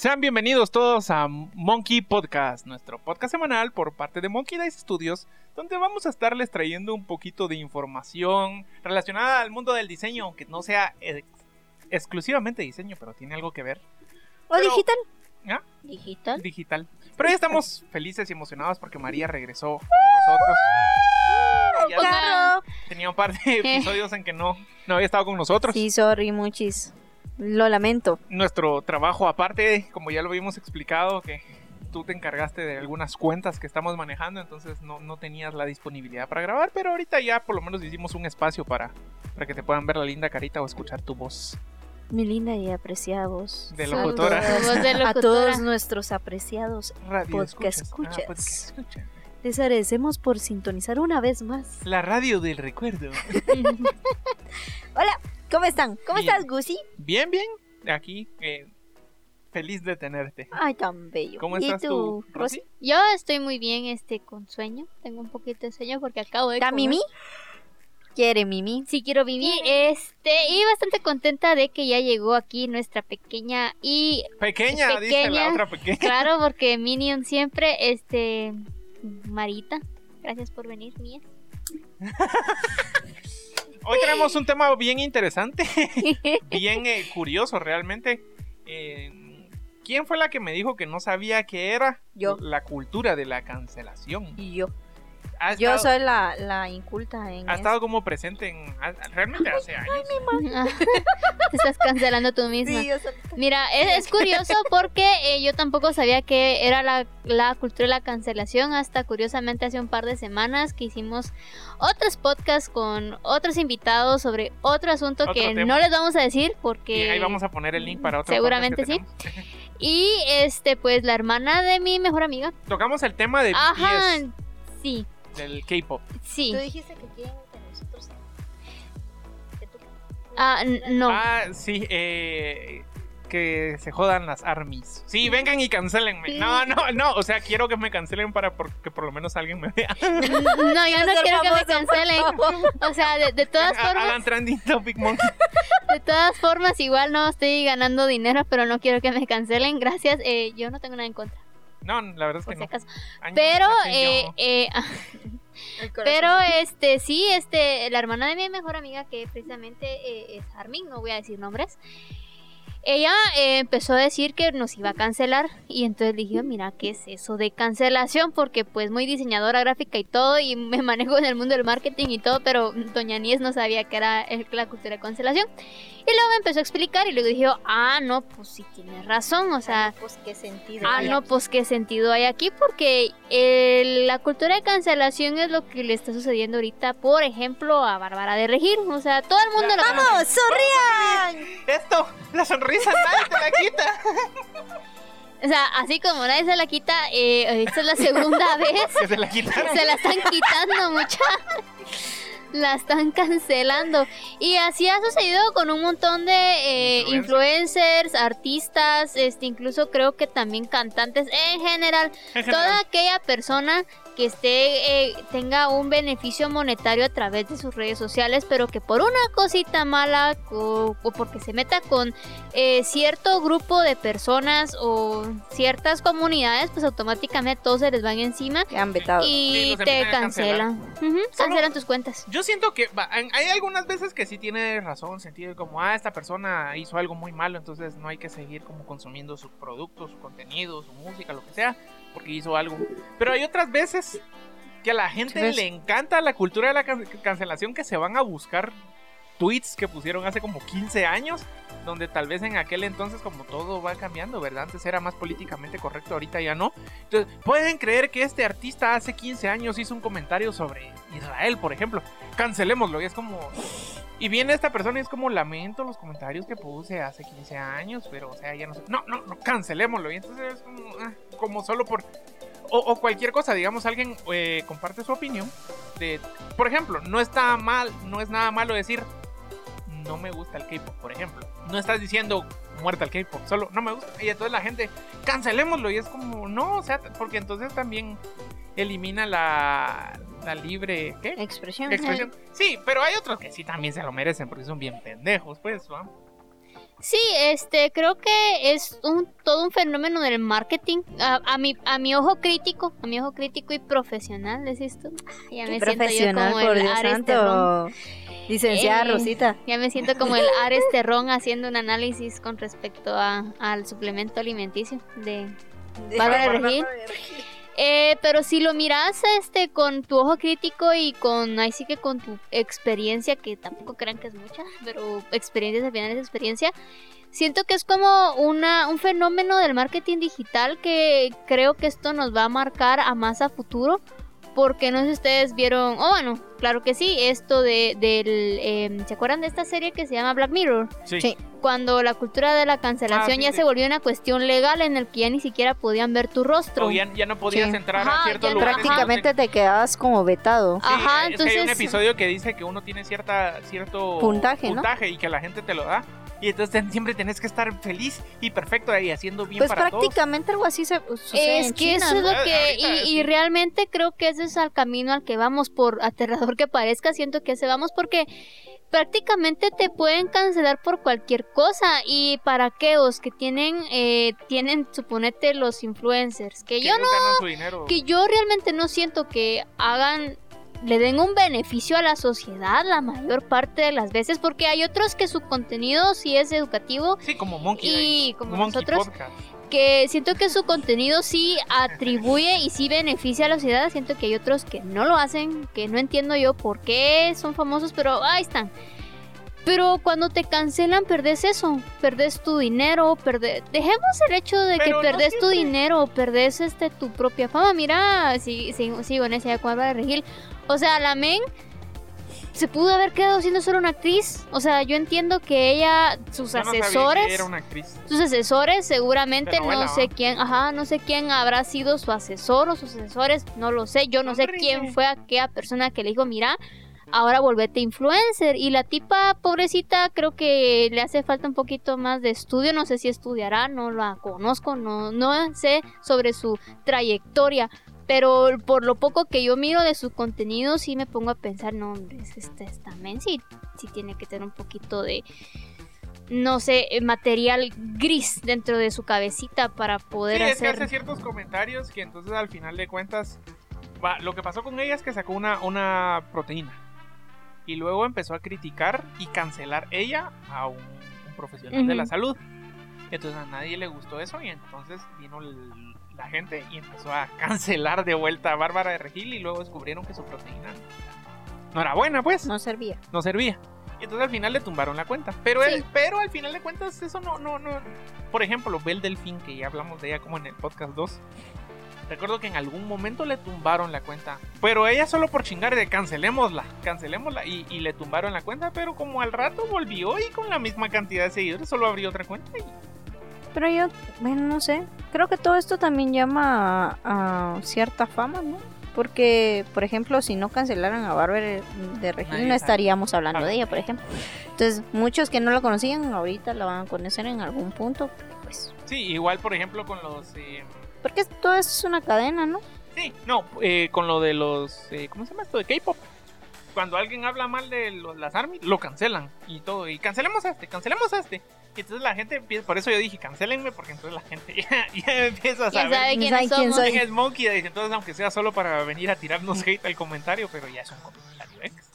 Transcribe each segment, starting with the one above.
Sean bienvenidos todos a Monkey Podcast, nuestro podcast semanal por parte de Monkey Dice Studios, donde vamos a estarles trayendo un poquito de información relacionada al mundo del diseño, aunque no sea ex- exclusivamente diseño, pero tiene algo que ver. ¿O Pero- digital? ¿Ah? ¿Digital? Digital. Pero ya estamos felices y emocionados porque María regresó con nosotros. ¡El Ya carro! tenía un par de episodios en que no, no había estado con nosotros. Sí, sorry, muchis. Lo lamento. nuestro trabajo aparte, como ya lo habíamos explicado, que tú te encargaste de algunas cuentas que estamos manejando, entonces no, no tenías la disponibilidad para grabar, pero ahorita ya por lo menos hicimos un espacio para, para que te puedan ver la linda carita o escuchar tu voz Mi linda y apreciada voz. de locutora. Voz de A todos nuestros apreciados. Radio Podcast escuchas. Ah, escuchas. podcast escucha. Les agradecemos por sintonizar una vez más. La radio del recuerdo. Hola, ¿cómo están? ¿Cómo Bien. estás, Gusi? Bien, bien, aquí, eh, feliz de tenerte. Ay, tan bello. ¿Cómo ¿Y estás tú, Rosy? Yo estoy muy bien este con sueño. Tengo un poquito de sueño porque acabo de ¿Está comer. Mimi? ¿Quiere Mimi? Sí, quiero vivir. Este, y bastante contenta de que ya llegó aquí nuestra pequeña y Pequeña, dice la Pequeña. otra pequeña. claro, porque Minion siempre, este, Marita, gracias por venir, mía. Hoy tenemos un tema bien interesante. bien eh, curioso realmente. Eh, ¿Quién fue la que me dijo que no sabía qué era Yo. la cultura de la cancelación? Y yo. Ha Yo estado, soy la, la inculta en ha eso. estado como presente en realmente hace años. Te estás cancelando tú misma. Sí, yo soy- Mira, es, es curioso porque eh, yo tampoco sabía que era la, la cultura de la cancelación hasta curiosamente hace un par de semanas que hicimos otros podcasts con otros invitados sobre otro asunto Otro que tema. no les vamos a decir Y porque ahí vamos a poner el link para otro Seguramente podcast sí. tenemos. y este pues la hermana de mi mejor amiga. Tocamos el tema de Ajá. BTS, Sí, del K-pop. sí. Tú dijiste que quieren que nosotros... que tú- Ah, no. Ah, sí, eh, que se jodan las armies. Sí, vengan y cancelenme. No, no, no, o sea, quiero que me cancelen para por- que por lo menos alguien me vea. No, yo no quiero que me cancelen. O sea, de, de todas formas, Hagan trending topic monkey. De todas formas, igual no estoy ganando dinero, pero no quiero que me cancelen. Gracias. Eh, yo no tengo nada en contra, No, la verdad es que si no. Pero, eh, eh, pero este, sí, este, la hermana de mi mejor amiga, que precisamente eh, es Armin, no voy a decir nombres. Ella eh, empezó a decir que nos iba a cancelar y entonces dije, mira, ¿qué es eso de cancelación? Porque pues muy diseñadora gráfica y todo y me manejo en el mundo del marketing y todo, pero Doña Nies no sabía que era el- la cultura de cancelación. Y luego me empezó a explicar y luego dije, ah, no, pues sí tienes razón, o sea, pues qué sentido. Ah, hay no, aquí? pues qué sentido hay aquí, porque eh, la cultura de cancelación es lo que le está sucediendo ahorita, por ejemplo, a Bárbara de Regir. O sea, todo el mundo lo conoce. ¡Vamos, sonrían! Esto, la sonrisa nadie te la quita. O sea, así como nadie se la quita, eh, esta es la segunda vez. Que se la quitaron. Se la están quitando, mucha. La están cancelando. Y así ha sucedido con un montón de eh, influencers, artistas, este, incluso creo que también cantantes en general. En toda aquella persona que esté eh, tenga un beneficio monetario a través de sus redes sociales, pero que por una cosita mala o, o porque se meta con eh, cierto grupo de personas o ciertas comunidades, pues automáticamente todos se les van encima han vetado. Y te cancelan. Cancelan tus cuentas. Yo siento que va, hay algunas veces que sí tiene razón, sentido como, ah, esta persona hizo algo muy malo, entonces no hay que seguir como consumiendo sus productos, su contenido, su música, lo que sea, porque hizo algo. Pero hay otras veces que a la gente ¿Ves? le encanta la cultura de la can- cancelación que se van a buscar tweets que pusieron hace como 15 años, donde tal vez en aquel entonces como todo va cambiando, ¿verdad? Antes era más políticamente correcto, ahorita ya no. Entonces, pueden creer que este artista hace 15 años hizo un comentario sobre Israel, por ejemplo. Cancelémoslo, y es como... Y viene esta persona y es como lamento los comentarios que puse hace 15 años, pero o sea, ya no sé. No, no, no, cancelémoslo. Y entonces es como, ah, como solo por... O, o cualquier cosa, digamos, alguien eh, comparte su opinión de... Por ejemplo, no está mal, no es nada malo decir no me gusta el K-pop, por ejemplo. No estás diciendo muerta el K-pop, solo no me gusta. Y entonces la gente, cancelémoslo. Y es como, no, o sea, porque entonces también elimina la, la libre. ¿Qué? Expresión. Expresión. Sí, pero hay otros que sí también se lo merecen porque son bien pendejos, pues, ¿no? Sí, este, creo que es un todo un fenómeno del marketing. A, a mi, a mi ojo crítico, a mi ojo crítico y profesional, ¿decís tú? Ya Qué me siento yo profesional, como por el Dios santo. Licenciada Eh, Rosita. Ya me siento como el Ares Terrón haciendo un análisis con respecto a, al suplemento alimenticio de Bárbara Regil. Eh, pero si lo miras este con tu ojo crítico y con ahí sí que con tu experiencia, que tampoco crean que es mucha, pero experiencia al final es experiencia, siento que es como una, un fenómeno del marketing digital que creo que esto nos va a marcar a más a futuro. Porque no sé si ustedes vieron, oh bueno, claro que sí, esto de, del, em, ¿se acuerdan de esta serie que se llama Black Mirror? Sí. Cuando la cultura de la cancelación Ah, sí, ya sí. se volvió una cuestión legal en el que ya ni siquiera podían ver tu rostro. O ya, ya no podías Sí. entrar Ajá, a no- lugares. Prácticamente te quedabas como vetado. Sí, Ajá, es que hay un entonces- episodio que dice que uno tiene cierta cierto Puntaje, ¿no? puntaje y que la gente te lo da. Y entonces ten- siempre tenés que estar feliz y perfecto ahí haciendo bien Pues para todos. prácticamente algo así se sucede Es en que China, eso es ¿no? lo que. Y, y realmente creo que ese es el camino al que vamos, por aterrador que parezca, siento que ese vamos, porque prácticamente te pueden cancelar por cualquier cosa. Y para aquellos que tienen, eh, tienen, suponete, los influencers, que Que yo no. ganan su dinero. Que yo realmente no siento que hagan. Le den un beneficio a la sociedad la mayor parte de las veces, porque hay otros que su contenido sí es educativo Sí, como Monkey. y como Monkey nosotros Podcast. que siento que su contenido sí atribuye y sí beneficia a la sociedad. Siento que hay otros que no lo hacen, que no entiendo yo por qué son famosos, pero ahí están. Pero cuando te cancelan, perdés eso, perdés tu dinero, perdés... Dejemos el hecho de que no perdés tu dinero, perdés este, tu propia fama. Mira, si, si, sigo en esa de Bárbara Regil. O sea, la men se pudo haber quedado siendo solo una actriz. O sea, yo entiendo que ella, sus Yo no asesores era una actriz. sus asesores seguramente De novela, no sé quién, ajá, no sé quién habrá sido su asesor o sus asesores, no lo sé, yo no sé quién fue aquella persona que le dijo, mira, ahora volvete influencer y la tipa pobrecita creo que le hace falta un poquito más de estudio, no sé si estudiará, no la conozco, no no sé sobre su trayectoria. Pero por lo poco que yo miro de su contenido, sí me pongo a pensar, no, hombre, es este, esta men sí, sí tiene que tener un poquito de, no sé, eh, material gris dentro de su cabecita para poder Sí, es que hacer. hace ciertos comentarios que entonces al final de cuentas. va, lo que pasó con ella es que sacó una, una proteína. Y luego empezó a criticar y cancelar ella a un, un profesional de la salud. Entonces a nadie le gustó eso y entonces vino la gente y empezó a cancelar de vuelta a Bárbara de Regil y luego descubrieron que su proteína no era buena, pues No servía. no servía. Y entonces al final le tumbaron la cuenta. Pero Sí. él, pero al final de cuentas eso no, no, no. Por ejemplo, Bel Delfín, que ya hablamos de ella como en el podcast 2. Recuerdo que en algún momento le tumbaron la cuenta. Pero ella solo por chingar de cancelémosla, cancelémosla. Y, y le tumbaron la cuenta. Pero como al rato volvió y con la misma cantidad de seguidores solo abrió otra cuenta. Y Pero yo, bueno, no sé. Creo que todo esto también llama a, a cierta fama, ¿no? Porque, por ejemplo, si no cancelaran a Bárbara de Regil, Nadie no estaríamos hablando de ella, por ejemplo. Entonces, muchos que no la conocían, ahorita la van a conocer en algún punto, pues. sí, igual por ejemplo con los... eh, Porque todo esto es una cadena, ¿no? Sí, no, eh, con lo de los. eh, ¿Cómo se llama esto? De K-pop. Cuando alguien habla mal de los, las ARMY, lo cancelan y todo. Y cancelemos a este, cancelemos a este. Y entonces la gente empieza. Por eso yo dije, cancelenme, porque entonces la gente ya, ya empieza a saber sabe no quiénes sabe quién somos. soy. quién es Monkey. Dice, entonces, aunque sea solo para venir a tirarnos hate al comentario, pero ya es un comentario extra.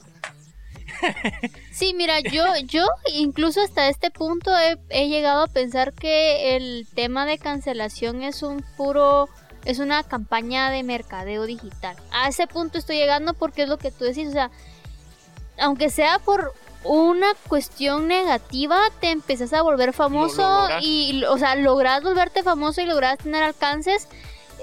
Sí, mira, yo, yo incluso hasta este punto he, he llegado a pensar que el tema de cancelación es un puro, es una campaña de mercadeo digital. A ese punto estoy llegando porque es lo que tú decís, o sea, aunque sea por una cuestión negativa, te empezás a volver famoso y, o sea, lográs volverte famoso y lográs tener alcances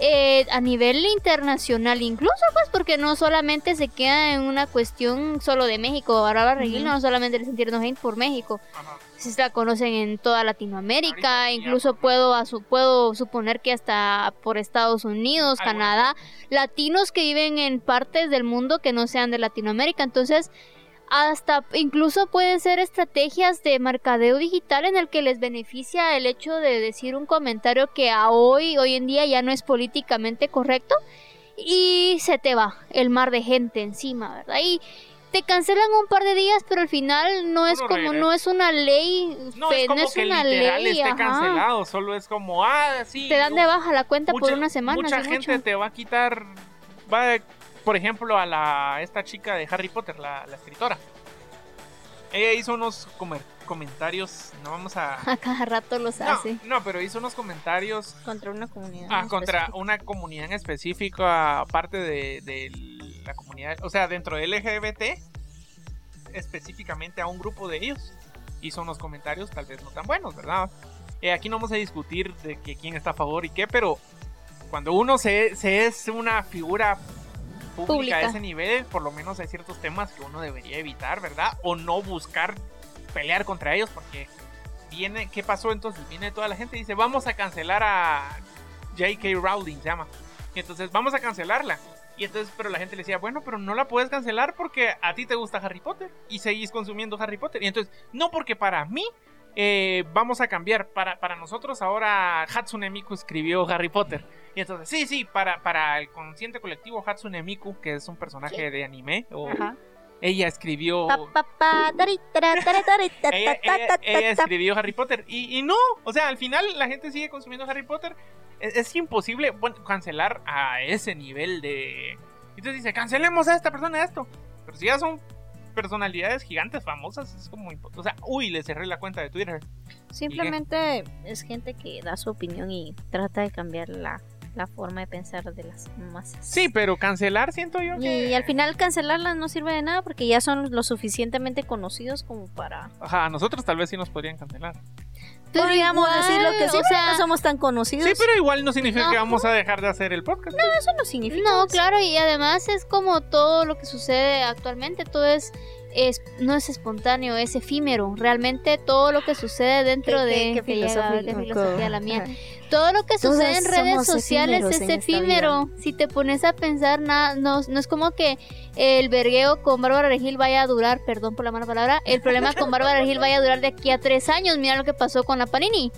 eh, a nivel internacional incluso pues porque no solamente se queda en una cuestión solo de México Regil Ujú. no solamente le hate por México Ajá. se la conocen en toda Latinoamérica Ahorita incluso puedo asu- puedo suponer que hasta por Estados Unidos. Canadá latinos que viven en partes del mundo que no sean de Latinoamérica entonces hasta incluso pueden ser estrategias de mercadeo digital en el que les beneficia el hecho de decir un comentario que a hoy, hoy en día ya no es políticamente correcto y se te va el mar de gente encima, ¿verdad? Y te cancelan un par de días, pero al final no es como, no es una ley, No fe- es como es que una literal ley, esté ajá. cancelado, solo es como, ah, sí. Te dan de no- baja la cuenta por una semana. Mucha gente mucho. te va a quitar, va, por ejemplo, a la esta chica de Harry Potter, la, la escritora. Ella hizo unos comer- comentarios, no vamos a... A cada rato los No, hace. no, pero hizo unos comentarios Contra una comunidad. ah, contra específico. una comunidad en específico, aparte de, de la comunidad, o sea, dentro de LGBT, específicamente a un grupo de ellos. Hizo unos comentarios tal vez no tan buenos, ¿verdad? Eh, aquí no vamos a discutir de que quién está a favor y qué, pero cuando uno se, se es una figura pública, Pública. a ese nivel, por lo menos hay ciertos temas que uno debería evitar, ¿verdad? O no buscar pelear contra ellos porque viene, ¿qué pasó entonces? Viene toda la gente y dice, vamos a cancelar a J.K. Rowling, se llama. Y entonces, vamos a cancelarla. Y entonces, pero la gente le decía, bueno, pero no la puedes cancelar porque a ti te gusta Harry Potter y seguís consumiendo Harry Potter. Y entonces, no porque para mí eh, vamos a cambiar. Para, para nosotros ahora Hatsune Miku escribió Harry Potter. Y entonces, sí, sí, para, para el consciente colectivo Hatsune Miku, que es un personaje de anime, o Ajá. ella escribió... Ella, escribió Harry Potter y, y no, o sea, al final la gente sigue consumiendo Harry Potter. Es, es imposible bueno, cancelar a ese nivel de... Entonces dice, cancelemos a esta persona esto. Pero si ya son personalidades gigantes, famosas, es como... O sea, uy, le cerré la cuenta de Twitter. Simplemente es gente que da su opinión y trata de cambiar la, la forma de pensar de las masas. Sí, pero cancelar siento yo que... Y al final cancelarlas no sirve de nada porque ya son lo suficientemente conocidos como para... Ajá, a nosotros tal vez sí nos podrían cancelar. Pero Podríamos igual, decir lo que sí, o pero sea, no somos tan conocidos. Sí, pero igual no significa que No. vamos a dejar de hacer el podcast. Eso no significa... No, eso. claro, y además es como todo lo que sucede actualmente, todo es, es no es espontáneo, es efímero. Realmente todo lo que sucede dentro Qué- de que filosofía la mía. Ajá. Todo lo que Todos sucede en redes sociales es efímero. Si te pones a pensar, nada, no, no es como que el vergueo con Bárbara Regil vaya a durar, perdón por la mala palabra, el problema con Bárbara Regil vaya a durar de aquí a tres años. Mira lo que pasó con la Panini.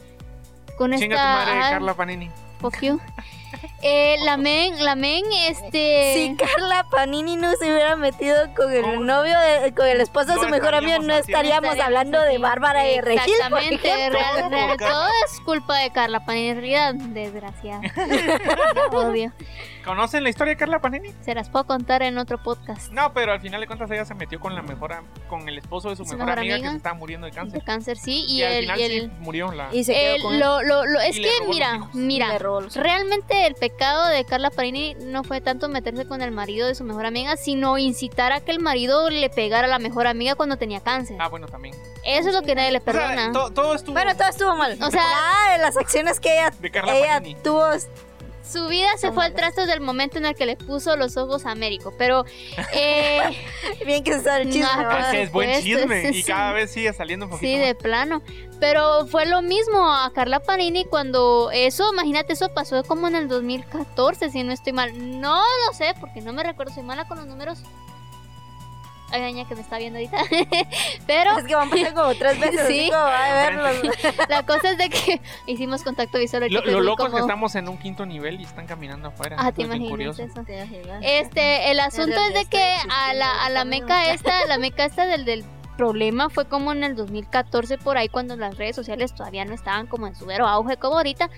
Con Chinga esta. tu madre, Carla Panini. Eh, la men, la men, este. Si Carla Panini no se hubiera metido con el novio, de- con el esposo de No su mejor amigo, no estaríamos hablando de. Bárbara de Regil. Exactamente, real- Todo real- es culpa de Carla Panini, en realidad, desgraciada. Odio. ¿Conocen la historia de Carla Panini? Se las puedo contar en otro podcast. No, pero al final de cuentas ella se metió con la mejor con el esposo de su, Su mejor, mejor amiga, amiga. que se estaba muriendo de De cáncer. cáncer, sí, y, Y, al el, final y sí murió la. Y se quedó el- con él. lo, lo, lo- es Y que mira, mira, realmente el pecado de Carla Panini no fue tanto meterse con el marido de su mejor amiga, sino incitar a que el marido le pegara a la mejor amiga cuando tenía cáncer. Ah, bueno, también. Eso es lo que nadie le O sea, perdona. to- todo estuvo Bueno, todo estuvo mal. O sea- Nada de las acciones que ella, de Carla ella Panini. tuvo. Su vida se fue al trasto desde el momento en el que le puso los ojos a Américo, pero eh, Bien que sabe el chisme. ¿verdad? Es buen chisme y cada un- vez sigue saliendo un poquito. Sí, más. de plano. Pero fue lo mismo a Carla Panini cuando eso, imagínate, eso pasó como en el 2014, si no estoy mal. No lo sé, porque no me recuerdo, soy mala con los números. Hay daña que me está viendo ahorita. Pero Es que van a pasar como tres veces. Sí. como va a verlos. la cosa es de que hicimos contacto visual. Lo, lo loco es que como- estamos en un quinto nivel y están caminando afuera. Ah, te imaginas eso. Este, el asunto es de que a la, a la meca esta, la meca esta del, del problema fue como en el 2014 por ahí cuando las redes sociales todavía no estaban como en su vero auge como ahorita.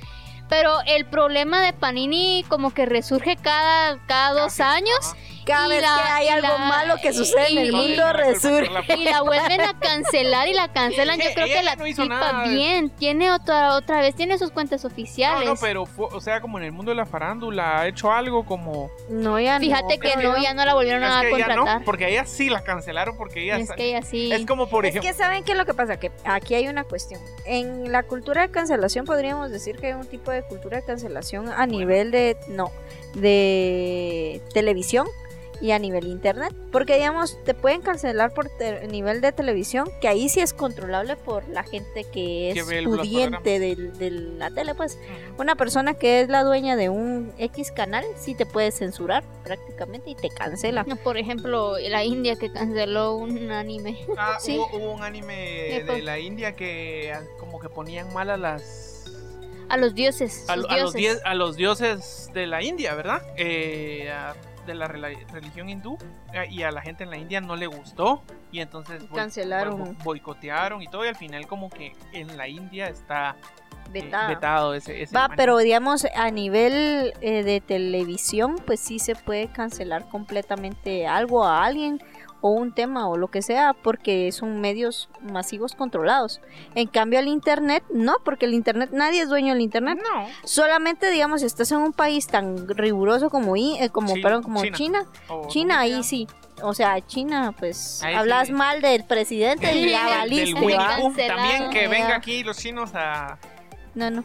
Pero el problema de Panini como que resurge cada, cada dos Ajá. años Cada Y vez la- que hay algo la- malo que sucede en el mundo, resurge. y la vuelven a cancelar y la cancelan. Yo creo que la no tipa bien, tiene otra otra vez, tiene sus cuentas No, oficiales. no, pero fue- o sea, como en el mundo de la farándula, ha hecho algo como. No, ya Fíjate no, que no, ya no la volvieron Es a que ella contratar. no, porque ella sí la cancelaron porque ella. es que ella sí. es como por Es ejemplo. que saben qué es lo que pasa, que aquí hay una cuestión. En la cultura de cancelación podríamos decir que hay un tipo de cultura de cancelación a nivel de no, de televisión y a nivel internet, porque digamos te pueden cancelar por nivel de televisión, que ahí sí es controlable por la gente que es pudiente del- de la tele, pues una persona que es la dueña de un X canal sí te puede censurar prácticamente y te cancela. No, por ejemplo, la India que canceló un anime. Ah, Sí. hubo, hubo un anime ¿Qué de la India que como que ponían mal a las. A los dioses. A, los a los dioses de la India, ¿verdad? Eh, a- de la religión hindú eh, y a la gente en la India no le gustó y entonces Cancelaron. bo- boicotearon y todo y al final como que en la India está eh, vetado ese, ese Va, pero digamos, a nivel eh, de televisión, pues sí se puede cancelar completamente algo a alguien o un tema o lo que sea, porque son medios masivos controlados. En cambio, el Internet, no, porque el Internet, nadie es dueño del Internet. no Solamente, digamos, si estás en un país tan riguroso como, I- eh, como, Sí, perdón, como China. China, ahí sí. O sea, China, pues Ahí hablas sí. mal del presidente y del valiste. También que venga aquí los chinos a No, no.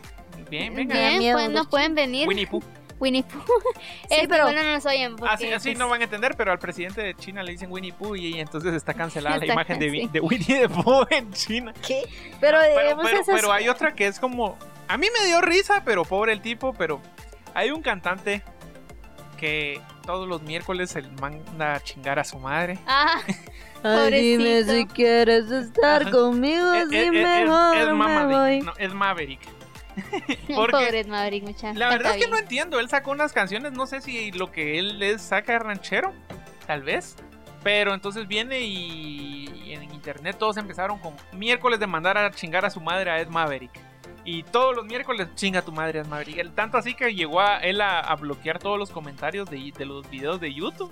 bien venga Bien, pues, no pueden venir. Winnie Pooh Winnie Pooh. Sí, Es que, pero- bueno, no nos oyen. Porque, así, así pues, no van a entender pero al presidente de China le dicen Winnie Pooh y entonces está cancelada la imagen de, sí. de Winnie the Pooh en China ¿Qué? Pero, No, pero, digamos, pero- esas- pero hay otra que es como. A mí me dio risa, pero pobre el tipo. Pero hay un cantante que todos los miércoles se manda a chingar a su madre. Ah, Ay, dime si quieres estar Ajá. conmigo, Es, si es- es- mejor es me voy. no, es Maverick. Porque pobre Maverick, muchacho. la verdad es que no entiendo. Él sacó unas canciones. No sé si lo que él es saca ranchero. Tal vez. Pero entonces viene y, y en internet todos empezaron con miércoles de mandar a chingar a su madre a Ed Maverick. Y todos los miércoles chinga a tu madre Ed Maverick. El- tanto así que llegó a él a, a bloquear todos los comentarios de, de los videos de YouTube.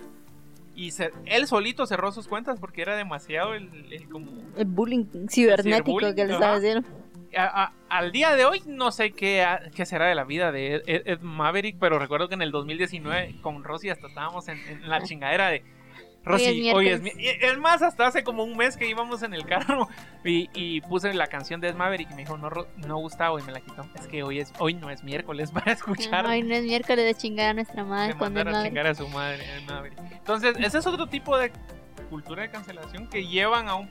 Y se- él solito cerró sus cuentas porque era demasiado el, el como... El bullying cibernético bullying, que le estaba haciendo. A- a- al día de hoy no sé qué, qué será de la vida de Ed, Ed- Ed Maverick, pero recuerdo que en el 2019 con Rosy hasta estábamos en, en la chingadera de Rosy, hoy es, mi- Es más, hasta hace como un mes que íbamos en el carro y, y puse la canción de Ed Maverick y me dijo, no, no Gustavo, y me la quitó. Es que hoy es hoy no es miércoles para escuchar. Ay, no es miércoles de chingar a nuestra madre de mandar a chingar a su madre. Ed Maverick. Entonces, ese es otro tipo de cultura de cancelación que llevan a un,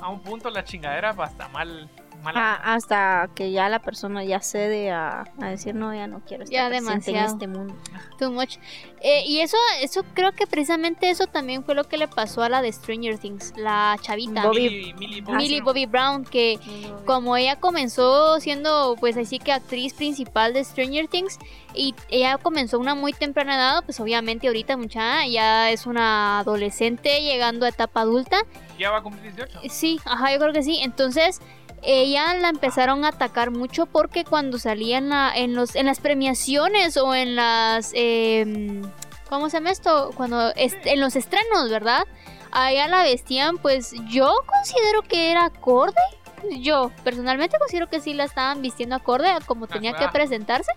a un punto la chingadera hasta mal. Mal Ah, hasta que ya la persona ya cede a, a decir, no, ya no quiero estar Ya presente en demasiado. este mundo. Too much. Eh, y eso, eso creo que precisamente eso también fue lo que le pasó a la de Stranger Things, la chavita. Bobby- Millie, Millie Bobby Millie Brown. Bobby Brown, que como ella comenzó siendo pues así que actriz principal de Stranger Things y ella comenzó una muy temprana edad, pues obviamente ahorita mucha ya es una adolescente llegando a etapa adulta. Ya va a cumplir 18. Sí, ajá, yo creo que sí. Entonces, ella la empezaron a atacar mucho porque cuando salía en, la- en, los, en las premiaciones o en las... em, ¿Cómo se llama esto? Cuando est- en los estrenos, ¿verdad? A ella la vestían, pues yo considero que era acorde. Yo personalmente considero que sí la estaban vistiendo acorde a como tenía que presentarse.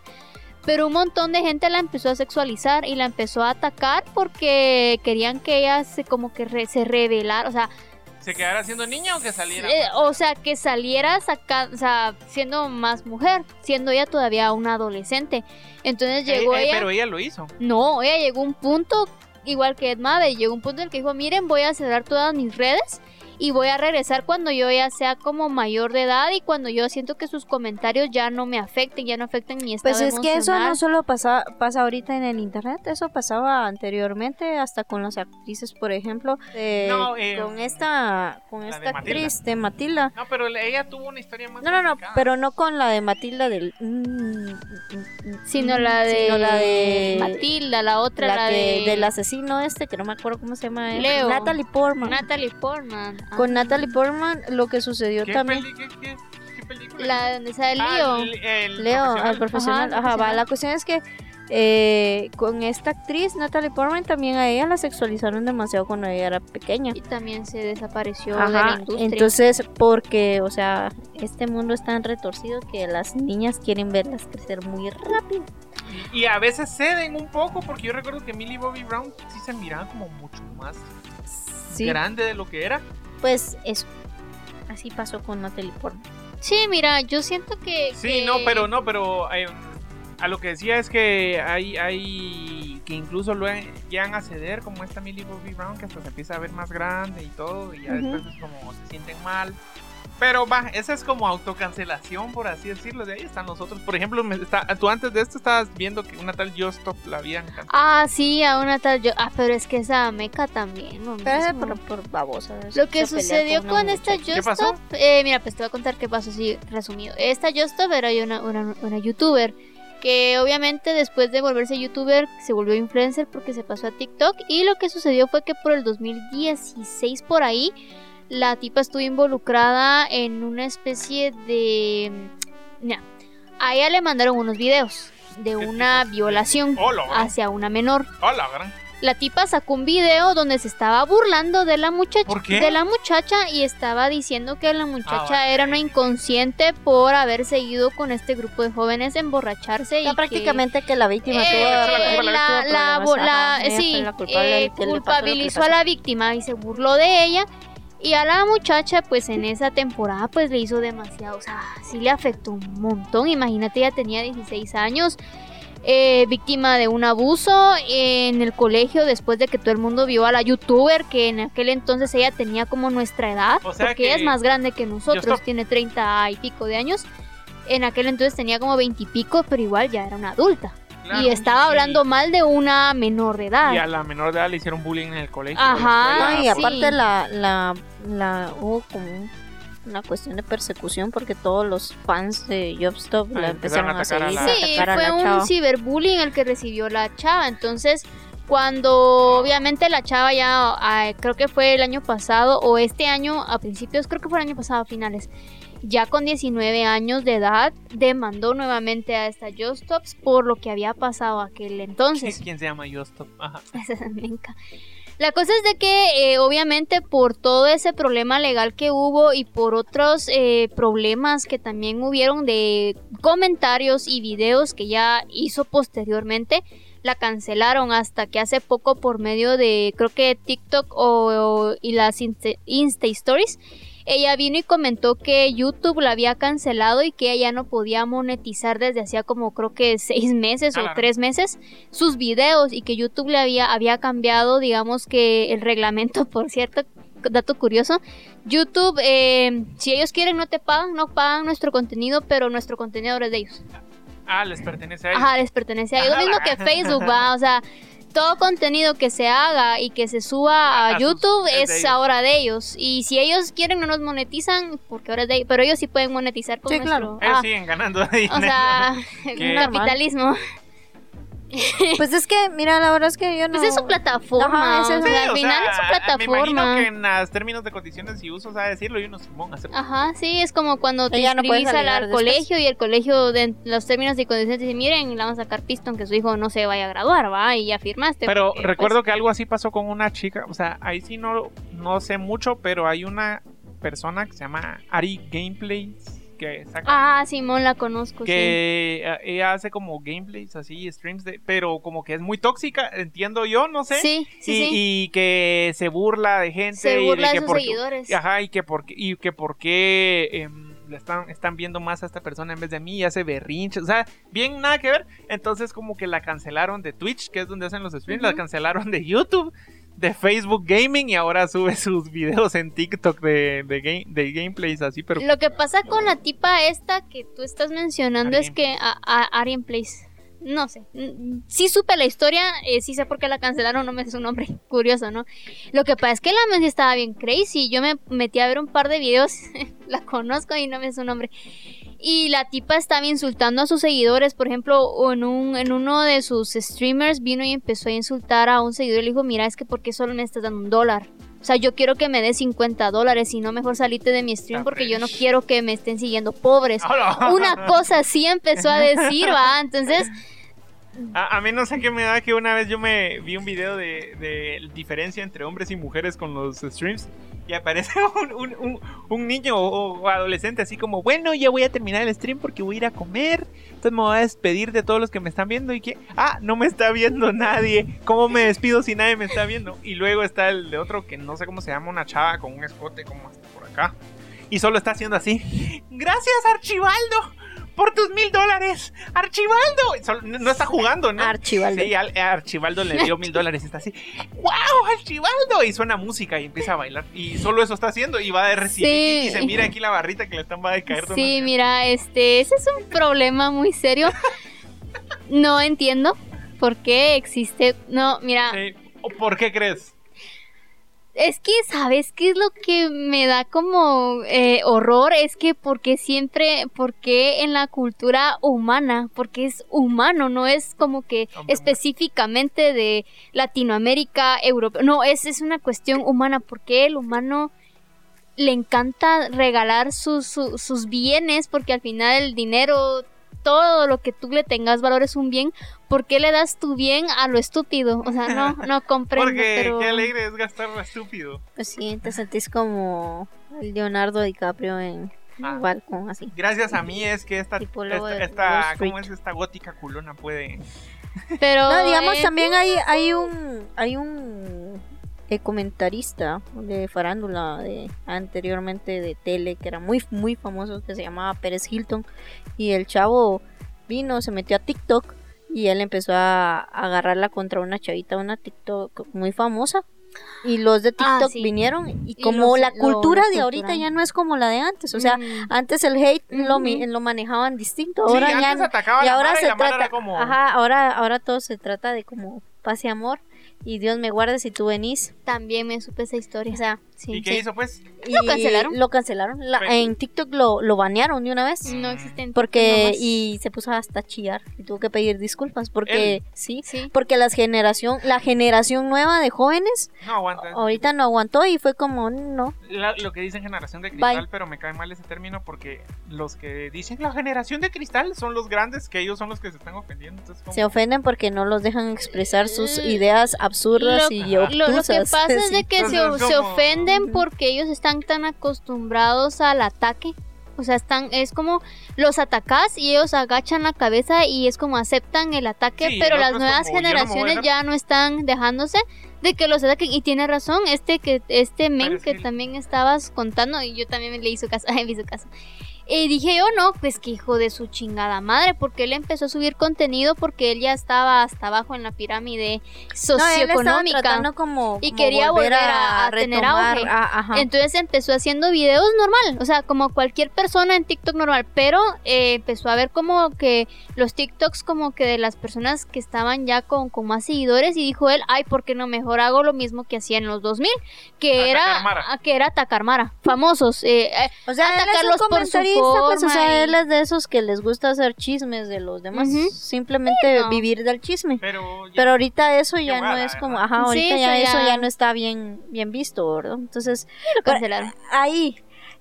Pero un montón de gente la empezó a sexualizar y la empezó a atacar porque querían que ella se como que re- se revelara, o sea, ¿Se quedara siendo niña o que saliera? eh, o sea, que saliera saca- o sea, siendo más mujer, siendo ella todavía una adolescente. Entonces Eh, llegó eh, ella. pero ella lo hizo. No, ella llegó a un punto, igual que Ed Maverick, llegó un punto en el que dijo, miren, voy a cerrar todas mis redes y voy a regresar cuando yo ya sea como mayor de edad y cuando yo siento que sus comentarios ya no me afecten, ya no afecten mi estado Pues es que eso no solo pasa, pasa ahorita en el internet, eso pasaba anteriormente hasta con las actrices, por ejemplo, de- No, eh, con esta, con de esta actriz de Matilda. No, pero ella tuvo una historia más No, no, no, complicada. pero no con la de Matilda del... mm, mm, mm, Sino la de, sino la de Matilda, la otra, la la, que- de del asesino este, que no me acuerdo cómo se llama. él. Leo. Natalie Portman. Natalie Portman. Ah. Con Natalie Portman lo que sucedió ¿Qué, también... peli- qué, qué- qué película? La donde sale Ah, Leo. el- el Leo, profesional. al profesional. Ajá, Ajá, va. La cuestión es que eh, con esta actriz, Natalie Portman, también a ella la sexualizaron demasiado cuando ella era pequeña. Y también se desapareció de la Ajá, industria. entonces, porque, o sea, este mundo es tan retorcido que las niñas quieren verlas crecer muy rápido. Y, y a veces ceden un poco, porque yo recuerdo que Millie Bobby Brown sí se miraba como mucho más Sí, grande de lo que era. Pues eso. Así pasó con Natalie Portman. Sí, mira, yo siento que. Sí, que- no, pero no, pero eh, a lo que decía es que hay, hay que incluso luego llegan a ceder como esta Millie Bobby Brown que hasta se empieza a ver más grande y todo y ya Ujú. después es como se sienten mal. Pero va, esa es como autocancelación, por así decirlo. De ahí están los otros. Por ejemplo, me está, tú antes de esto estabas viendo que una tal Justop la habían cancelado. Ah, sí, a una tal. Yo... Ah, pero es que esa meca también. Lo, Pero es mismo. por, por babosa. Lo que sucedió con, esta. Justop, eh, mira, pues te voy a contar qué pasó así resumido. Esta Justop era una, una, una youtuber que obviamente después de volverse youtuber se volvió influencer porque se pasó a TikTok y lo que sucedió fue que por el 2016 por ahí la tipa estuvo involucrada en una especie de... Ya, a ella le mandaron unos videos de una violación gran. hacia una menor. Hola, gran. La tipa sacó un video donde se estaba burlando de la muchacha, ¿Por qué? de la muchacha y estaba diciendo que la muchacha Ah, era una inconsciente por haber seguido con este grupo de jóvenes emborracharse y que- prácticamente que la víctima Eh, tuvo, la la sí, fue la culpable eh, culpabilizó a la víctima y se burló de ella. Y a la muchacha, pues en esa temporada, pues le hizo demasiado. O sea, sí le afectó un montón. Imagínate, ella tenía 16 años, eh, víctima de un abuso en el colegio después de que todo el mundo vio a la youtuber, que en aquel entonces ella tenía como nuestra edad, O sea porque que ella es más grande que nosotros, tiene 30 y pico de años. En aquel entonces tenía como 20 y pico, pero igual ya era una adulta Claro, y estaba sí. hablando mal de una menor de edad. Y a la menor de edad le hicieron bullying en el colegio. Ajá. No, y sí. aparte la, la, la hubo como una cuestión de persecución porque todos los fans de Jobstop Ah, la empezaron empezaron a a atacar a seguir, la- a Sí, atacar a fue la un chava. ciberbullying el que recibió la chava. Entonces, cuando obviamente la chava ya, ah, creo que fue el año pasado o este año, a principios, creo que fue el año pasado, a finales, ya con 19 años de edad, demandó nuevamente a esta Justops por lo que había pasado aquel entonces. ¿Quién se llama Justop? Ajá. La cosa es de que eh, obviamente por todo ese problema legal que hubo y por otros eh, problemas que también hubieron de comentarios y videos que ya hizo posteriormente, la cancelaron hasta que hace poco por medio de creo que TikTok o, y las Insta Stories. Ella vino y comentó que YouTube la había cancelado y que ella no podía monetizar desde hacía como creo que seis meses Ah, o la- tres meses sus videos y que YouTube le había, había cambiado, digamos que el reglamento, por cierto, dato curioso, YouTube, eh, si ellos quieren no te pagan, no pagan nuestro contenido, pero nuestro contenido ahora es de ellos. Ah, les pertenece a ellos. Ajá, les pertenece a ellos. Lo mismo que Facebook va, o sea, todo contenido que se haga y que se suba a, A sus- YouTube es de ahora de ellos. Y si ellos quieren no nos monetizan, porque ahora es de ellos, pero ellos sí pueden monetizar con Sí, nuestro... claro. Ellos ah, siguen ganando dinero. o sea, capitalismo. Pues es que, mira, la verdad es que yo no... Pues es su plataforma. Ajá, es eso. Sí, al final sea, es su Me imagino plataforma. que en los términos de condiciones y usos, a decirlo, y uno Simón acepta. Ajá, sí, es como cuando te Ella no inscribís al, alegar al después. colegio y el colegio de los términos y condiciones dice, miren, le vamos a sacar pistón que su hijo no se vaya a graduar, va, y ya firmaste. Pero porque, recuerdo pues, que algo así pasó con una chica, o sea, ahí sí no, no sé mucho, pero hay una persona que se llama Ari Gameplays que saca Ah, Simón la conozco, que eh, ella hace como gameplays así, streams de, pero como que es muy tóxica, entiendo yo, no sé. Sí, sí, y, sí. y que se burla de gente Se y de de sus por seguidores. Ajá, y que por qué, y que por qué em, le están, están viendo más a esta persona en vez de mí y hace berrinches. O sea, bien nada que ver. Entonces como que la cancelaron de Twitch, que es donde hacen los streams, la cancelaron de YouTube, de Facebook Gaming y ahora sube sus videos en TikTok de, de, game- de gameplays así, pero... Lo que pasa con la tipa esta que tú estás mencionando es que a, a Arien Place, no sé, mm, sí supe la historia, eh, sí sé por qué la cancelaron, no me sé su nombre, curioso, ¿no? Lo que pasa es que la men sí estaba bien crazy, yo me metí a ver un par de videos, la conozco y no me sé su nombre. Y la tipa estaba insultando a sus seguidores, por ejemplo, en, un, en uno de sus streamers vino y empezó a insultar a un seguidor y le dijo, mira, es que ¿por qué solo me estás dando un dólar? O sea, yo quiero que me des 50 dólares, si no mejor salite de mi stream porque yo no quiero que me estén siguiendo pobres. Una cosa así empezó a decir, va. Entonces, A, a mí no sé qué me da que una vez yo me vi un video de, de diferencia entre hombres y mujeres con los streams y aparece un, un- niño o, o adolescente así como, bueno, ya voy a terminar el stream porque voy a ir a comer, entonces me voy a despedir de todos los que me están viendo y que, ah, no me está viendo nadie, ¿cómo me despido si nadie me está viendo? Y luego está el de otro que no sé cómo se llama, una chava con un escote como hasta por acá y solo está haciendo así, gracias Archibaldo. Por tus mil dólares, Archibaldo. No está jugando, ¿no? Archibaldo. Sí, al- Archibaldo le dio mil dólares y está así. ¡Wow, Archibaldo! Y suena música y empieza a bailar. Y solo eso está haciendo y va de recibir. Sí. Y se mira aquí la barrita que le están va a caer. sí, mira, este, ese es un problema muy serio. No entiendo por qué existe. No, mira, Sí. ¿O ¿Por qué crees? Es que, ¿sabes qué es lo que me da como eh, horror? Es que porque siempre, porque en la cultura humana, porque es humano, no es como que Hombre, específicamente de Latinoamérica, Europa, no, es, es una cuestión humana, porque el humano le encanta regalar sus, su- sus bienes, porque al final el dinero, todo lo que tú le tengas valor es un bien, ¿por qué le das tu bien a lo estúpido? O sea, no, no comprendo, Porque pero... qué alegre es gastar lo estúpido. Pues sí, te sentís como el Leonardo DiCaprio en Ah. un balcón así. Gracias a mí es que esta, esta, esta-. ¿cómo es esta gótica culona puede? Pero No, digamos, eh, también hay, hay un hay un eh, comentarista de farándula de anteriormente de tele que era muy muy famoso que se llamaba Pérez Hilton y el chavo vino, se metió a TikTok y él empezó a, agarrarla contra una chavita, una TikTok muy famosa. Y los de Ah, TikTok sí. vinieron y Y como los- la cultura de ahorita ya no es como la de antes, o sea, mm, antes el hate lo, Ujú. lo manejaban distinto, Sí, ahora ya atacaba y ahora se trata, como... ajá, ahora, ahora todo se trata de como paz y amor y Dios me guarde si tú venís. también me supe esa historia. O sea, sí, ¿Y qué sí. hizo pues? y cancelaron? Lo cancelaron. La- Pues- en TikTok lo, lo banearon de una vez. No existen Porque, y se puso hasta a chillar y tuvo que pedir disculpas porque, sí, sí. porque la generación, la generación nueva de jóvenes No aguanta. ahorita no aguantó y fue como, no, La- lo que dicen generación de Bye. cristal, pero me cae mal ese término porque los que dicen la generación de cristal son los grandes, que ellos son los que se están ofendiendo. Entonces, se ofenden porque no los dejan expresar sus ideas absurdas Lo- y Ajá. Lo, lo que obtusas. pasa es de que se, se ofenden Porque ellos están tan acostumbrados al ataque. O sea, están, es como los atacás y ellos agachan la cabeza y es como aceptan el ataque, Sí, pero las nuevas no generaciones ya no están dejándose de que los ataquen. Y tiene razón, este que este men que que- también estabas contando, y yo también le hizo caso, me hizo caso. Y dije yo, no, pues que hijo de su chingada madre, porque él empezó a subir contenido porque él ya estaba hasta abajo en la pirámide No, él socioeconómica. como, Y como quería volver a- a tener retomar, auge. a-. Entonces empezó haciendo videos normal, o sea, como cualquier persona en TikTok normal, pero eh, empezó a ver como que los TikToks como que de las personas que estaban ya con, con más seguidores y dijo él, ay, ¿por qué no mejor hago lo mismo que hacía en los 2000? Que Atacar era, Mara. que era atacar Mara, famosos. eh, eh, O sea, él es un atacarlos por su pues, o sea, y- él es de esos que les gusta hacer chismes de los demás, simplemente Sí, no. vivir del chisme. Pero, ya- Pero ahorita eso ya no es como, ajá, ahorita Sí, ya eso eso ya- ya no está bien bien visto, ¿verdad? Entonces, lo cancelaron. ahí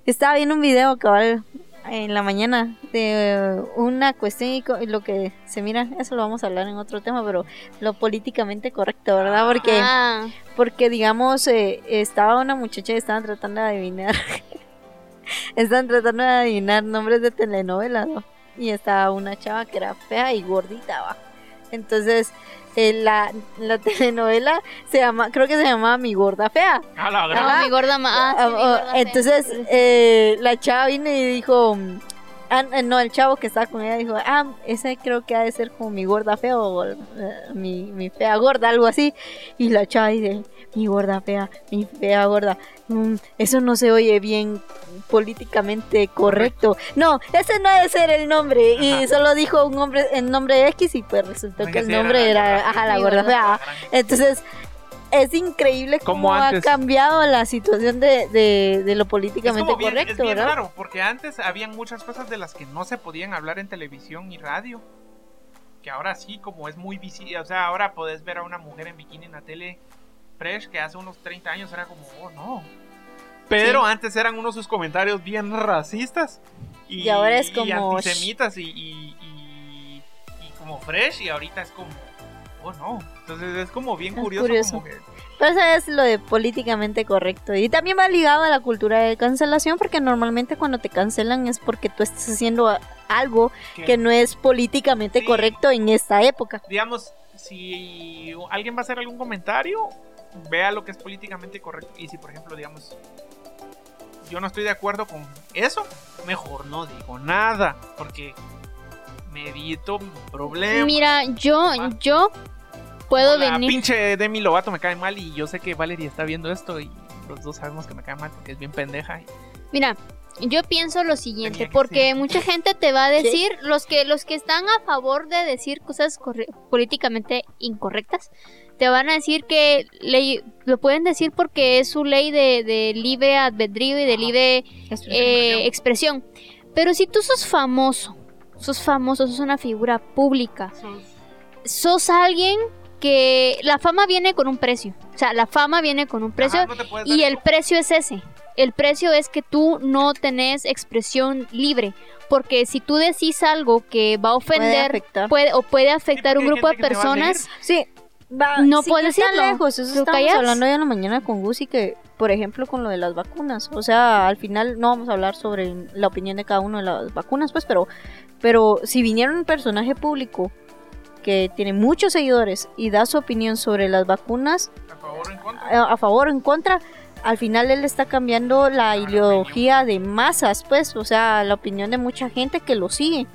estaba viendo un video cabal en la mañana de una cuestión y lo que se mira, eso lo vamos a hablar en otro tema, pero lo políticamente correcto, ¿verdad? Porque Ah, porque digamos eh, estaba una muchacha y estaban tratando de adivinar estaban tratando de adivinar nombres de telenovelas ¿no? y estaba una chava que era fea y gordita ¿va? entonces eh, la, la telenovela se llama creo que se llamaba mi gorda fea A la Ajá. mi gorda ma- ah, sí, mi Ah, gorda fea. entonces eh, la chava vino y dijo ah, eh, no el chavo que estaba con ella dijo ah ese creo que ha de ser como mi gorda fea o eh, mi, mi fea gorda algo así y la chava dice mi gorda fea mi fea gorda Mm, eso no se oye bien políticamente correcto no ese no debe ser el nombre y Ajá. solo dijo un hombre el nombre X y pues resultó que el nombre la era ajá la Sí, gorda fea gran- entonces, es increíble Como cómo ha cambiado la situación de, de, de lo políticamente como bien, es correcto, bien ¿verdad? raro, porque antes habían muchas cosas de las que no se podían hablar en televisión y radio. Que ahora sí, como es muy visible, o sea, ahora podés ver a una mujer en bikini en la tele fresh que hace unos 30 años era como, oh no. Pero antes eran unos sus comentarios bien racistas. Y, Y ahora es y como, antisemitas y, y, y- y como fresh y ahorita es como, oh no. Entonces es como bien Es curioso. curioso. Como que, Pero eso es lo de políticamente correcto. Y también va ligado a la cultura de cancelación, porque normalmente cuando te cancelan es porque tú estás haciendo algo que- que no es políticamente Sí. correcto en esta época. digamos, si alguien va a hacer algún comentario, vea lo que es políticamente correcto. Y si, por ejemplo, digamos, yo no estoy de acuerdo con eso, mejor no digo nada, porque me evito problemas. Mira, yo, Ah. yo puedo la venir. pinche Demi Lovato me cae mal y yo sé que Valerie está viendo esto y los dos sabemos que me cae mal porque es bien pendeja. y- Mira, Yo pienso lo siguiente, porque mucha gente te va a decir, los que los que están a favor de decir cosas políticamente incorrectas, te van a decir que ley, lo pueden decir porque es su ley de, de libre albedrío y de libre eh, expresión. Pero si tú sos famoso, sos famoso, sos una figura pública, sos alguien que la fama viene con un precio. O sea, la fama viene con un precio Ajá, no y el precio es ese. El precio es que tú no tenés expresión libre. Porque si tú decís algo que va a ofender puede, o puede afectar porque un grupo de personas, Sí, va, No sin puedes decirlo. lejos. Eso Lo estábamos callas. hablando hoy en la mañana con Gusi que, por ejemplo, con lo de las vacunas. O sea, al final no vamos a hablar sobre la opinión de cada uno de las vacunas, pues, pero, pero si viniera un personaje público que tiene muchos seguidores y da su opinión sobre las vacunas A favor o en contra. a, a favor o en contra, al final él está cambiando la Ah, la ideología de masas, pues, o sea, la opinión de mucha gente que lo sigue.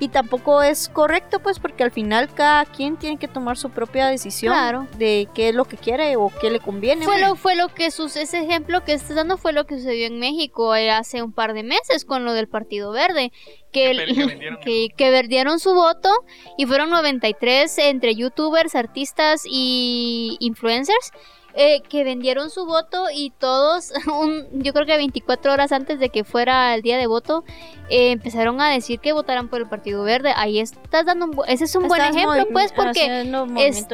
Y tampoco es correcto, pues, porque al final cada quien tiene que tomar su propia decisión Claro. de qué es lo que quiere o qué le conviene. fue lo, fue lo que sus, ese ejemplo que estás dando fue lo que sucedió en México eh, hace un par de meses con lo del Partido Verde. Que, Que el- que vendieron que, que vendieron su voto y fueron 93 entre youtubers, artistas y influencers eh, que vendieron su voto y todos, un, yo creo que 24 horas antes de que fuera el día de voto, eh, empezaron a decir que votaran por el Partido Verde. Ahí estás dando un, bu- ese es un buen ejemplo, pues, porque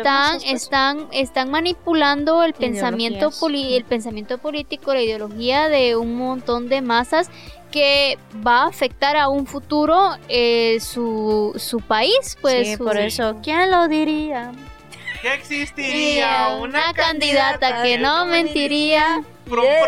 están, pues. están, están manipulando el pensamiento, poli- el pensamiento político, la ideología de un montón de masas que va a afectar a un futuro eh, su, su país, pues sí, su- por eso, ¿quién lo diría? Que existiría una candidata que no mentiría. Pro- Yes.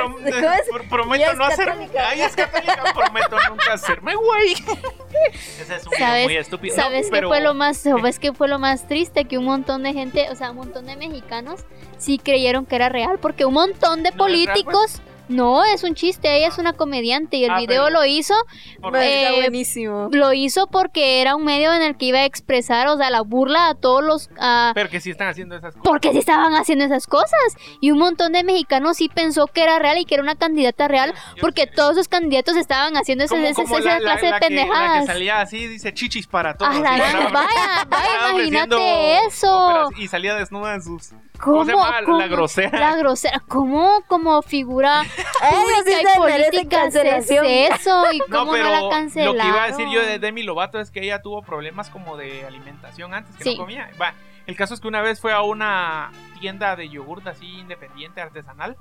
prom- prometo no hacer. Ay, es católica. prometo nunca hacerme güey. Ese es un ¿Sabes- muy estúpido. No, ¿Sabes qué pero- fue lo más, sabes qué fue lo más triste? Que un montón de gente, o sea, un montón de mexicanos sí creyeron que era real, porque un montón de ¿No políticos, no, es un chiste, ella es una comediante y el Ah, video pero- lo hizo está Eh, buenísimo. lo hizo porque era un medio en el que iba a expresar, o sea, la burla a todos los... a- Pero que sí están haciendo esas cosas. porque sí estaban haciendo esas cosas. Y un montón de mexicanos sí pensó que era real y que era una candidata real, Yo- porque todos los candidatos estaban haciendo ese- Como- como esa la- la- clase la de que- La que pendejadas. salía así, dice chichis para todos. Ah, la vaya, vaya, estaba imagínate eso. óperas Y salía desnuda en sus. ¿Cómo, ¿Cómo se llama? cómo? La grosera. La grosera. ¿Cómo como figura pública y política cancelación. eso? ¿Y No, cómo no, pero la lo cancelaron? que iba a decir yo de Demi Lovato es que ella tuvo problemas como de alimentación antes, que Sí. no comía. Va, el caso es que una vez fue a una tienda de yogurt así independiente, artesanal,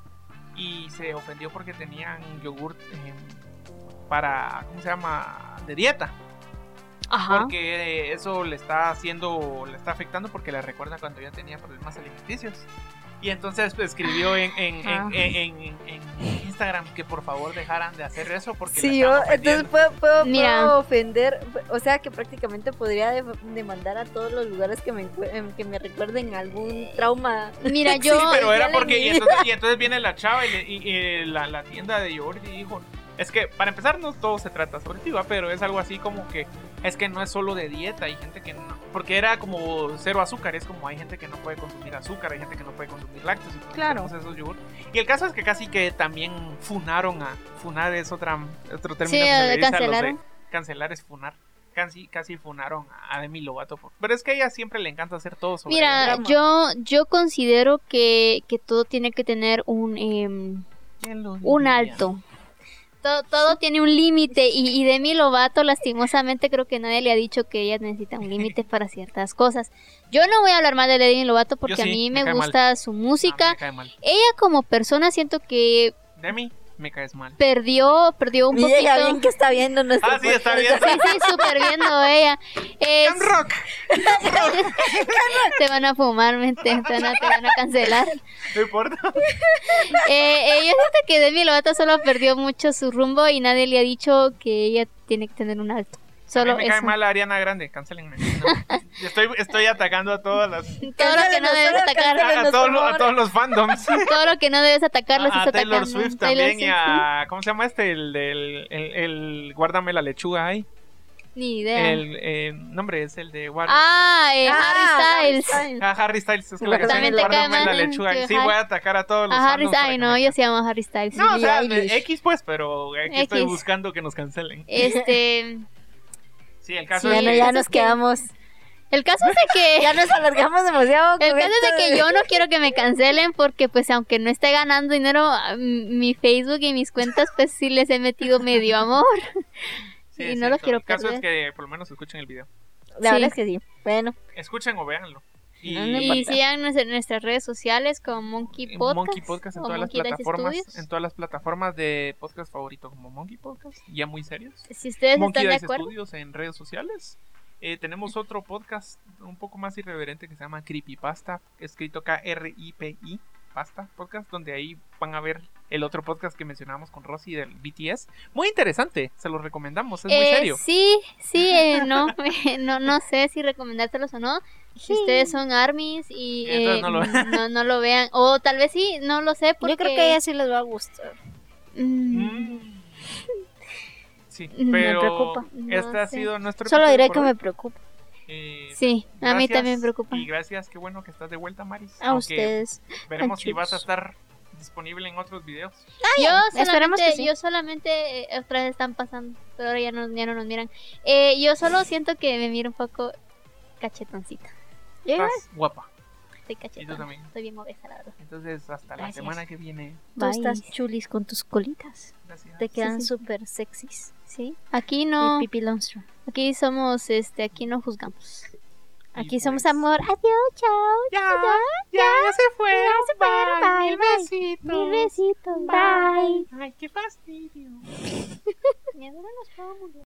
y se ofendió porque tenían yogurt eh, para, ¿cómo se llama? De dieta. Ajá. Porque eh, eso le está haciendo, le está afectando porque le recuerda cuando ya tenía problemas alimenticios. Y entonces pues, escribió en, en, en- Ajá. en- en- en Instagram que por favor dejaran de hacer eso porque Sí, la yo, están entonces puedo, puedo, Mira. puedo ofender, o sea que prácticamente podría de- demandar a todos los lugares que me, em, que me recuerden algún trauma. Mira, yo... Sí, pero era porque. Y entonces, y entonces viene la chava y, le- y- y la, la tienda de yogurt y dijo: Es que para empezar, no todo se trata sobre ti, ¿va? pero es algo así como que. Es que no es solo de dieta, hay gente que no. Porque era como cero azúcar, es como hay gente que no puede consumir azúcar, hay gente que no puede consumir lácteos. y Claro. esos yogur. Y el caso es que casi que también funaron a. Funar es otra, otro término Sí, que se le dice a los de- cancelar es funar. Casi, casi funaron a Demi Lovato. por- Pero es que a ella siempre le encanta hacer todo sobre Mira, yo, yo considero que, que todo tiene que tener un... em, ¿Quién lo un alto. Todo, todo tiene un límite y, y Demi Lovato lastimosamente creo que nadie le ha dicho que ella necesita un límite para ciertas cosas. Yo no voy a hablar mal de Demi Lovato porque sí, a mí me me, cae mal. gusta su música. Ella como persona siento que Demi, me caes mal. perdió, perdió un Y ella poquito. bien que está viendo nuestro Ah, sí, está podcast. viendo. Sí, sí, súper viendo ella. Es- Cam Rock. te van a fumar, mente, te van a, te van a cancelar. No importa. Eh, eh, yo siento que Demi Lovato solo perdió mucho su rumbo y nadie le ha dicho que ella tiene que tener un alto. Solo a mí me cae eso. mal Ariana Grande, cancelenme. No. Estoy, estoy atacando a todas las Todo lo que no debes atacar. a, a todos, los- a todos los fandoms. Todo lo que no debes atacar lo a Taylor atacando. Swift Taylor también y Swift, a ¿cómo se llama este? El del el, el guárdame la lechuga ahí. Ni idea. El eh, nombre es el de War. Ah, eh, Ah, Harry Styles. Ah, Harry Styles, es que la canción la lechuga. que Sí, Harry- voy a atacar a todos los A Harry Styles, no, yo se llamo Harry Styles. No, o sea. X pues, pero aquí estoy X. buscando que nos cancelen. Este, Sí, el caso Sí, Ya, no, es que... ya nos quedamos. el caso es de que Ya nos alargamos demasiado. El caso es de que yo no quiero que me cancelen porque pues aunque no esté ganando dinero, mi Facebook y mis cuentas pues sí les he metido medio amor. Sí, y no lo cierto. quiero El caso es perder. que por lo menos escuchen el video. La Sí. verdad es que sí. Bueno, Escuchen o véanlo. Y, Y síganos en nuestras redes sociales como Monkey Podcast. Monkey Podcast en todas las Monkey plataformas, Studios. en todas las plataformas de podcast favorito como Monkey Podcast, ya muy serios. Si ustedes Monkey están de Dice acuerdo. Studios en redes sociales. Eh, tenemos otro podcast un poco más irreverente que se llama Creepypasta, escrito K-R-I-P-I, Pasta Podcast, donde ahí van a ver el otro podcast que mencionamos con Rosy del BTS. Muy interesante, se los recomendamos, es muy Eh, serio. Sí, sí, eh, no, no, no sé si recomendárselos o no. Si ustedes son armies y eh, no lo- no, no lo vean. O tal vez sí, no lo sé. Porque... yo creo que a ella sí les va a gustar. Mm, Mm. Sí, Me pero no este ha sé. sido nuestro Solo diré que hoy. me preocupa. Eh, Sí, a mí también me preocupa. Y gracias, qué bueno que estás de vuelta, Maris. A Aunque ustedes. Veremos si vas a estar disponible en otros videos. Yo esperemos solamente, que sí. yo solamente eh, otra vez están pasando, pero ahora ya no, ya no nos miran. Eh, yo solo siento que me miro un poco cachetoncita. Estás guapa. Estoy Y tú cachetona. también. Estoy bien obesa, la verdad. Entonces, hasta la Gracias. semana que viene. Tú Bye. estás chulis con tus colitas. Gracias. Te quedan sí. súper sexys. Sí. Aquí No. Pipi Longstream. aquí somos, este, aquí no juzgamos. Y Aquí somos pues, amor. Adiós, chao. Ya, ya, ya se fueron. Ya se fueron, Bye, bye, mil bye. besitos. Mil besitos. Bye. Ay, qué fastidio. Mi abuela nos puedo morir.